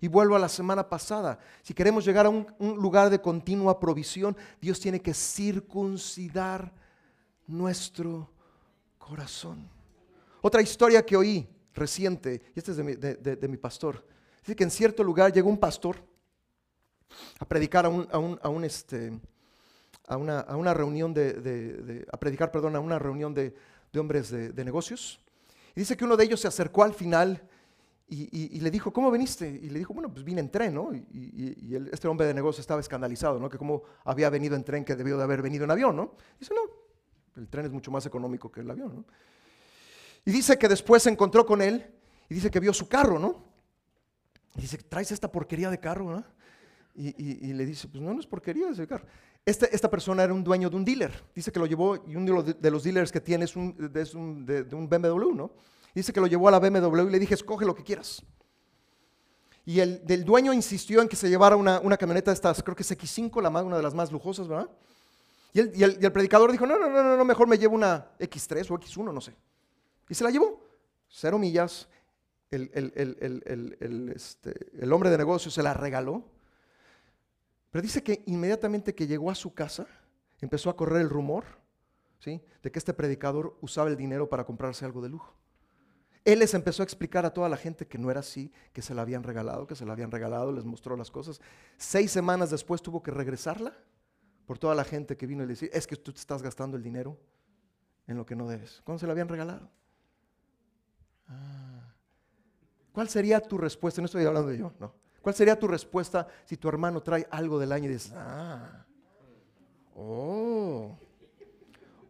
Y vuelvo a la semana pasada. Si queremos llegar a un, lugar de continua provisión, Dios tiene que circuncidar nuestro corazón. Otra historia que oí reciente, y esta es de mi, pastor, dice que en cierto lugar llegó un pastor a predicar a un, a un este, a una, reunión de, a predicar, perdón, a una reunión de, hombres de, negocios. Y dice que uno de ellos se acercó al final y, le dijo, ¿cómo viniste? Y le dijo, bueno, pues vine en tren, ¿no? Y, este hombre de negocios estaba escandalizado, ¿no? Que cómo había venido en tren que debió de haber venido en avión, ¿no? dice, no, el tren es mucho más económico que el avión, ¿no? Y dice que después se encontró con él y dice que vio su carro, ¿no? Y dice, ¿traes esta porquería de carro, ¿no? Y, le dice, pues no, no es porquería ese carro. Este, esta persona era un dueño de un dealer. Dice que lo llevó, y uno de los, dealers que tiene es, un, de, un BMW, ¿no? Dice que lo llevó a la BMW y le dije, escoge lo que quieras. Y el del dueño insistió en que se llevara una, camioneta de estas, creo que es X5, la más, una de las más lujosas, ¿verdad? Y el, y el, predicador dijo, no, no, no, no, mejor me llevo una X3 o X1, no sé. Y se la llevó. Cero millas. El, este, el hombre de negocio se la regaló pero dice que inmediatamente que llegó a su casa, empezó a correr el rumor ¿sí? de que este predicador usaba el dinero para comprarse algo de lujo. Él les empezó a explicar a toda la gente que no era así, que se la habían regalado, que se la habían regalado, les mostró las cosas. Seis semanas después tuvo que regresarla por toda la gente que vino y le decía, es que tú te estás gastando el dinero en lo que no debes. ¿Cuándo se la habían regalado? Ah. ¿Cuál sería tu respuesta? No estoy hablando de yo, no. ¿Cuál sería tu respuesta si tu hermano trae algo del año y dices, ah, oh,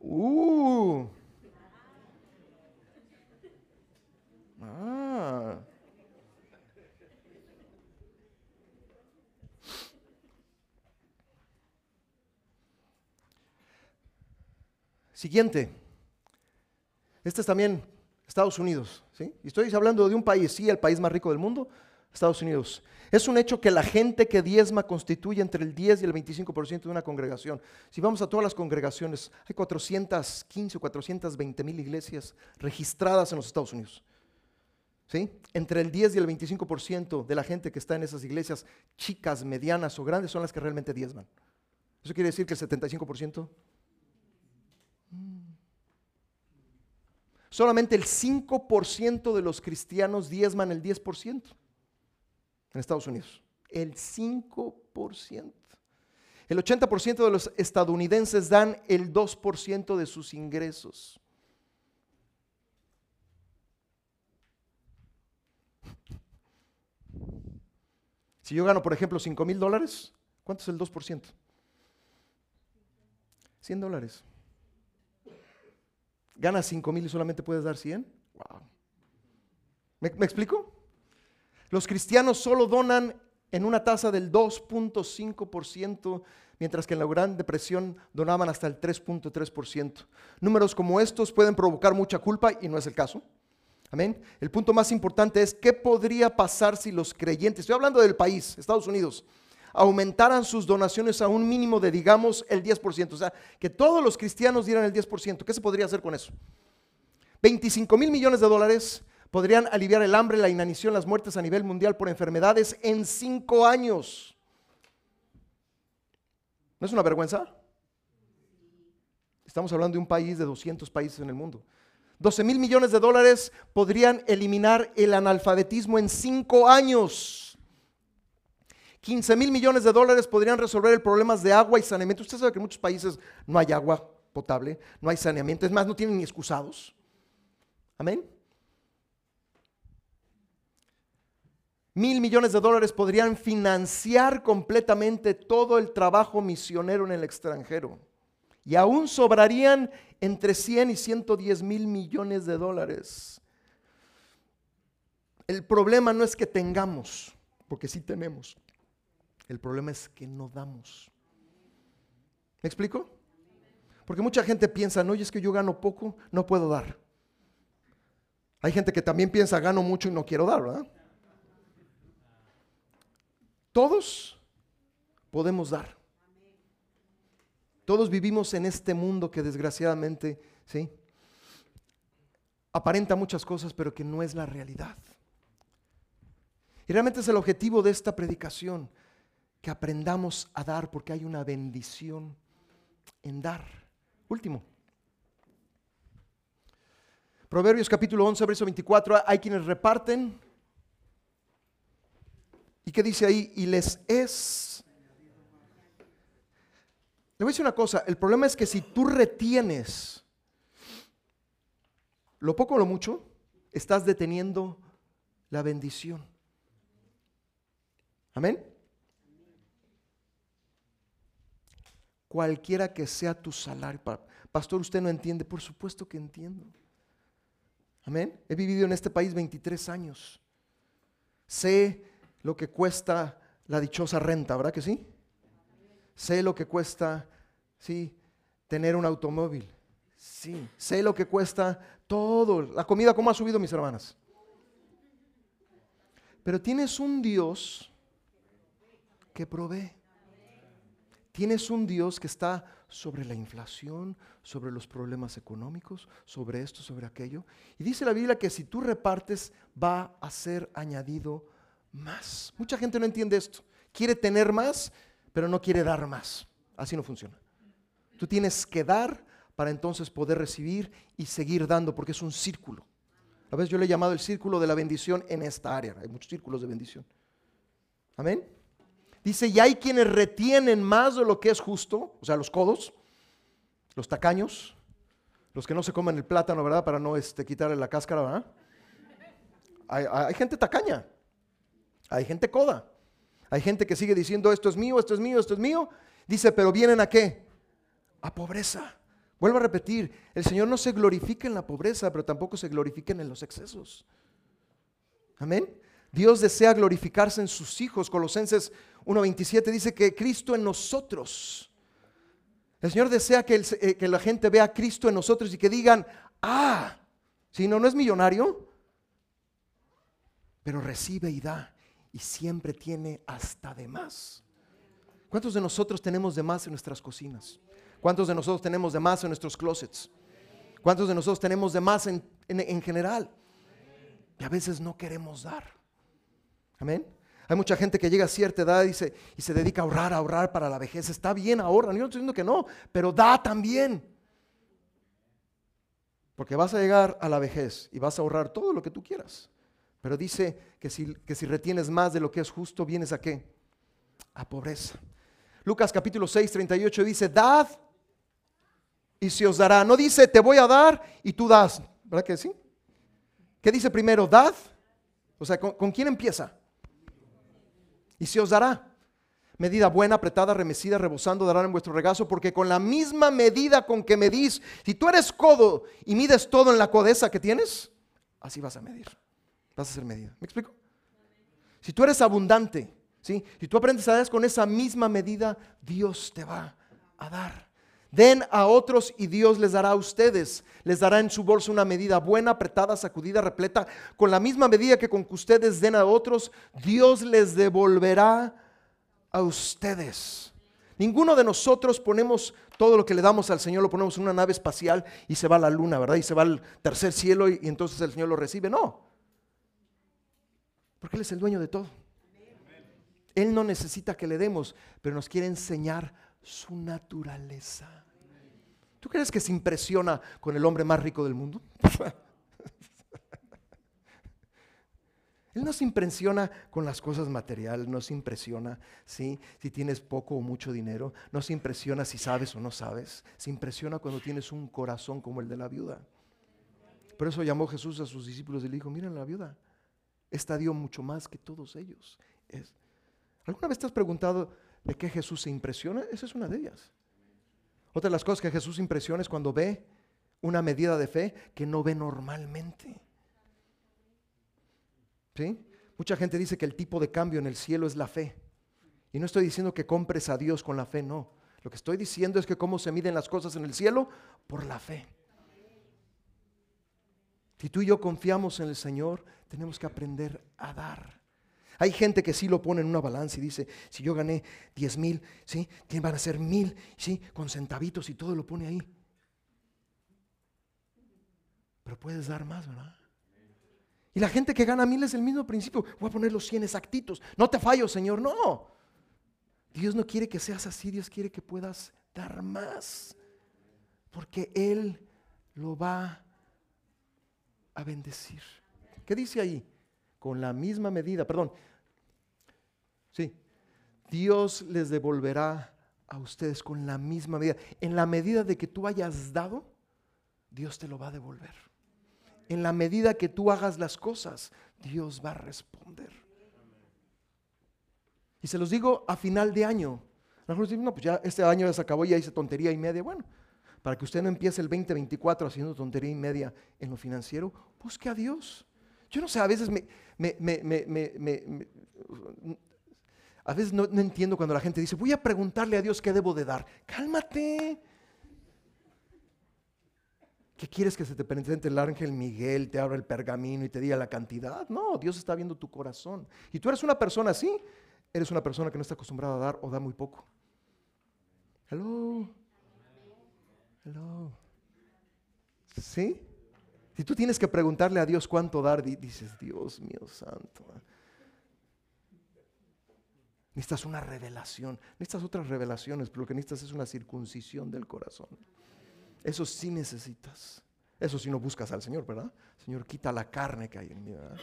uh, ah. Siguiente. Este es también Estados Unidos. ¿sí? Y estoy hablando de un país, sí, el país más rico del mundo, Estados Unidos. Es un hecho que la gente que diezma constituye entre el 10 y el 25% de una congregación. Si vamos a todas las congregaciones, hay 415 o 420 mil iglesias registradas en los Estados Unidos. ¿Sí? Entre el 10 y el 25% de la gente que está en esas iglesias, chicas, medianas o grandes, son las que realmente diezman. ¿Eso quiere decir que el 75%? Mm. Solamente el 5% de los cristianos diezman el 10% en Estados Unidos. El 5%. El 80% de los estadounidenses dan el 2% de sus ingresos. Si yo gano, por ejemplo, 5 mil dólares, ¿cuánto es el 2%? 100 dólares. Ganas 5 mil y solamente puedes dar 100. Wow. ¿Me, ¿Me explico? Los cristianos solo donan en una tasa del 2.5%, mientras que en la Gran Depresión donaban hasta el 3.3%. Números como estos pueden provocar mucha culpa y no es el caso. Amén. El punto más importante es qué podría pasar si los creyentes, estoy hablando del país, Estados Unidos, aumentaran sus donaciones a un mínimo de, digamos, el 10%. O sea, que todos los cristianos dieran el 10%. ¿Qué se podría hacer con eso? 25 mil millones de dólares podrían aliviar el hambre, la inanición, las muertes a nivel mundial por enfermedades en cinco años. ¿No es una vergüenza? Estamos hablando de un país de 200 países en el mundo. 12 mil millones de dólares podrían eliminar el analfabetismo en cinco años. 15 mil millones de dólares podrían resolver el problema de agua y saneamiento. Usted sabe que en muchos países no hay agua potable, no hay saneamiento, es más, no tienen ni excusados. Amén. Mil millones de dólares podrían financiar completamente todo el trabajo misionero en el extranjero. Y aún sobrarían entre 100 y 110 mil millones de dólares. El problema no es que tengamos, porque sí tenemos. El problema es que no damos. ¿Me explico? Porque mucha gente piensa, no, y es que yo gano poco, no puedo dar. Hay gente que también piensa, gano mucho y no quiero dar, ¿verdad? Todos podemos dar. Todos vivimos en este mundo que desgraciadamente, ¿sí? Aparenta muchas cosas, pero que no es la realidad. Y realmente es el objetivo de esta predicación, que aprendamos a dar porque hay una bendición en dar. Último. Proverbios capítulo 11, verso 24, hay quienes reparten ¿Y qué dice ahí? Y les es... Le voy a decir una cosa, el problema es que si tú retienes lo poco o lo mucho, estás deteniendo la bendición. Amén. Cualquiera que sea tu salario. Pastor, usted no entiende. Por supuesto que entiendo. Amén. He vivido en este país 23 años. Sé lo que cuesta la dichosa renta, ¿verdad que sí? Sé lo que cuesta, sí, tener un automóvil. Sí, sé lo que cuesta todo. La comida, ¿cómo ha subido, mis hermanas? Pero tienes un Dios que provee. Tienes un Dios que está sobre la inflación, sobre los problemas económicos, sobre esto, sobre aquello. Y dice la Biblia que si tú repartes, va a ser añadido más. Mucha gente no entiende esto. Quiere tener más, pero no quiere dar más. Así no funciona. Tú tienes que dar para entonces poder recibir y seguir dando, porque es un círculo. A veces yo le he llamado el círculo de la bendición en esta área. Hay muchos círculos de bendición. Amén. Dice, y hay quienes retienen más de lo que es justo, o sea, los codos, los tacaños, los que no se comen el plátano, ¿verdad? Para no este, quitarle la cáscara, ¿verdad? hay gente tacaña. Hay gente coda. Hay gente que sigue diciendo esto es mío, esto es mío, esto es mío. Dice, pero vienen a qué? A pobreza. Vuelvo a repetir, el Señor no se glorifica en la pobreza, pero tampoco se glorifica en los excesos. Amén. Dios desea glorificarse en sus hijos. Colosenses 1.27 dice que Cristo en nosotros. El Señor desea que, eh, que, la gente vea a Cristo en nosotros y que digan, ah, si no, no es millonario, pero recibe y da y siempre tiene hasta de más. ¿Cuántos de nosotros tenemos de más en nuestras cocinas? ¿Cuántos de nosotros tenemos de más en nuestros closets? ¿Cuántos de nosotros tenemos de más en, general? Y a veces no queremos dar. Amén. Hay mucha gente que llega a cierta edad y se, y se dedica a ahorrar, a ahorrar para la vejez. Está bien, ahorra. Yo no estoy diciendo que no, pero da también. Porque vas a llegar a la vejez y vas a ahorrar todo lo que tú quieras. Pero dice que si, que si retienes más de lo que es justo, vienes a qué? A pobreza. Lucas capítulo 6, 38 dice, dad y se os dará. No dice, te voy a dar y tú das. ¿Verdad que sí? ¿Qué dice primero? Dad. O sea, ¿con, quién empieza? Y se os dará. Medida buena, apretada, remecida, rebosando, darán en vuestro regazo, porque con la misma medida con que medís, si tú eres codo y mides todo en la codeza que tienes, así vas a medir vas a ser medida. ¿Me explico? Si tú eres abundante, ¿sí? Si tú aprendes a dar con esa misma medida, Dios te va a dar. Den a otros y Dios les dará a ustedes. Les dará en su bolsa una medida buena, apretada, sacudida, repleta. Con la misma medida que con que ustedes den a otros, Dios les devolverá a ustedes. Ninguno de nosotros ponemos todo lo que le damos al Señor, lo ponemos en una nave espacial y se va a la luna, ¿verdad? Y se va al tercer cielo y, y entonces el Señor lo recibe. No. Porque Él es el dueño de todo. Él no necesita que le demos, pero nos quiere enseñar su naturaleza. ¿Tú crees que se impresiona con el hombre más rico del mundo? Él no se impresiona con las cosas materiales, no se impresiona ¿sí? si tienes poco o mucho dinero, no se impresiona si sabes o no sabes, se impresiona cuando tienes un corazón como el de la viuda. Por eso llamó Jesús a sus discípulos y le dijo, miren la viuda, esta dio mucho más que todos ellos. ¿Alguna vez te has preguntado de qué Jesús se impresiona? Esa es una de ellas. Otra de las cosas que Jesús impresiona es cuando ve una medida de fe que no ve normalmente. ¿Sí? Mucha gente dice que el tipo de cambio en el cielo es la fe. Y no estoy diciendo que compres a Dios con la fe, no. Lo que estoy diciendo es que cómo se miden las cosas en el cielo por la fe. Si tú y yo confiamos en el Señor, tenemos que aprender a dar. Hay gente que sí lo pone en una balanza y dice, si yo gané 10 mil, ¿sí? van a ser mil, ¿sí? Con centavitos y todo lo pone ahí. Pero puedes dar más, ¿verdad? Y la gente que gana mil es el mismo principio. Voy a poner los 100 exactitos. No te fallo, Señor. No. Dios no quiere que seas así. Dios quiere que puedas dar más. Porque Él lo va a bendecir. ¿Qué dice ahí? Con la misma medida, perdón. Sí. Dios les devolverá a ustedes con la misma medida. En la medida de que tú hayas dado, Dios te lo va a devolver en la medida que tú hagas las cosas, Dios va a responder. Y se los digo a final de año. Algunos dicen, no, pues ya este año ya se acabó y ya hice tontería y media. Bueno, para que usted no empiece el 2024 haciendo tontería y media en lo financiero, busque a Dios. Yo no sé, a veces me, a veces no, no entiendo cuando la gente dice, voy a preguntarle a Dios qué debo de dar. Cálmate. ¿Qué quieres que se te presente el ángel Miguel, te abra el pergamino y te diga la cantidad? No, Dios está viendo tu corazón. Y tú eres una persona así, eres una persona que no está acostumbrada a dar o da muy poco. Hello. Hello. ¿Sí? Si tú tienes que preguntarle a Dios cuánto dar, dices, Dios mío santo. Necesitas una revelación, necesitas otras revelaciones, pero lo que necesitas es una circuncisión del corazón. Eso sí necesitas. Eso sí no buscas al Señor, ¿verdad? Señor, quita la carne que hay en mí, ¿verdad?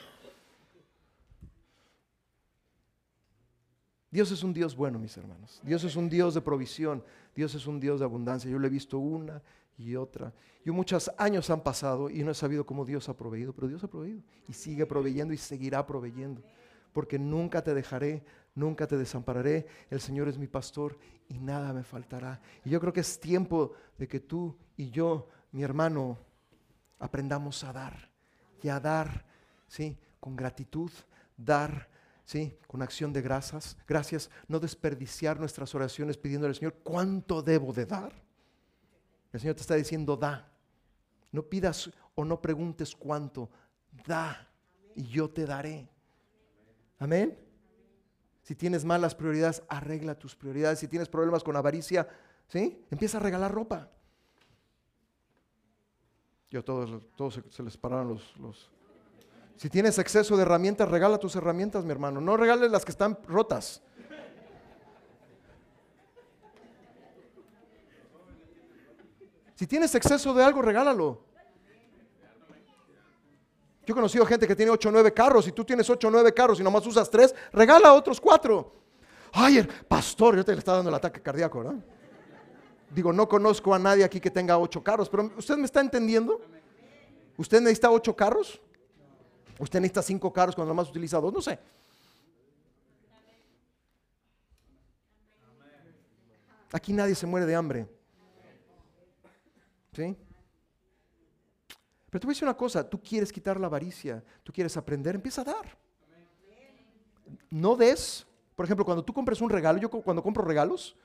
Dios es un Dios bueno, mis hermanos. Dios es un Dios de provisión. Dios es un Dios de abundancia. Yo lo he visto una y otra. Yo muchos años han pasado y no he sabido cómo Dios ha proveído, pero Dios ha proveído y sigue proveyendo y seguirá proveyendo. Porque nunca te dejaré, nunca te desampararé. El Señor es mi pastor y nada me faltará. Y yo creo que es tiempo de que tú y yo, mi hermano, aprendamos a dar y a dar, ¿sí? Con gratitud, dar, ¿sí? Con acción de gracias, gracias, no desperdiciar nuestras oraciones pidiéndole al Señor, ¿cuánto debo de dar? El Señor te está diciendo, da. No pidas o no preguntes cuánto, da y yo te daré. Amén. Si tienes malas prioridades, arregla tus prioridades. Si tienes problemas con avaricia, ¿sí? Empieza a regalar ropa. Yo todos, todos se, les pararon los, los... Si tienes exceso de herramientas, regala tus herramientas, mi hermano. No regales las que están rotas. Si tienes exceso de algo, regálalo. Yo he conocido gente que tiene 8 o 9 carros y tú tienes 8 o 9 carros y nomás usas 3, regala otros 4. Ay, el pastor, yo te le está dando el ataque cardíaco, ¿verdad? Digo, no conozco a nadie aquí que tenga 8 carros, pero ¿usted me está entendiendo? ¿Usted necesita 8 carros? ¿Usted necesita 5 carros cuando nomás utiliza 2? No sé. Aquí nadie se muere de hambre. ¿Sí? Pero te voy a decir una cosa, tú quieres quitar la avaricia, tú quieres aprender, empieza a dar. no des, por ejemplo, cuando tú compras un regalo, yo cu- cuando compro regalos,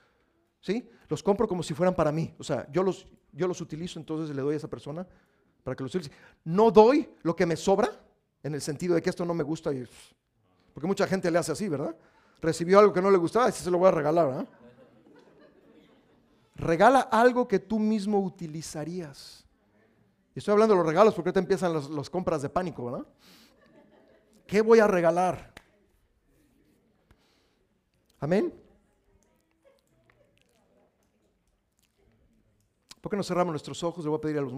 ¿sí? Los compro como si fueran para mí. O sea, yo los, yo los utilizo, entonces le doy a esa persona para que los utilice. No doy lo que me sobra, en el sentido de que esto no me gusta. Y, porque mucha gente le hace así, ¿verdad? Recibió algo que no le gustaba y se lo voy a regalar, ¿verdad? Regala algo que tú mismo utilizarías. Y estoy hablando de los regalos porque ahorita empiezan las, compras de pánico, ¿verdad? ¿Qué voy a regalar? Amén. ¿Por qué no cerramos nuestros ojos? Le voy a pedir a los.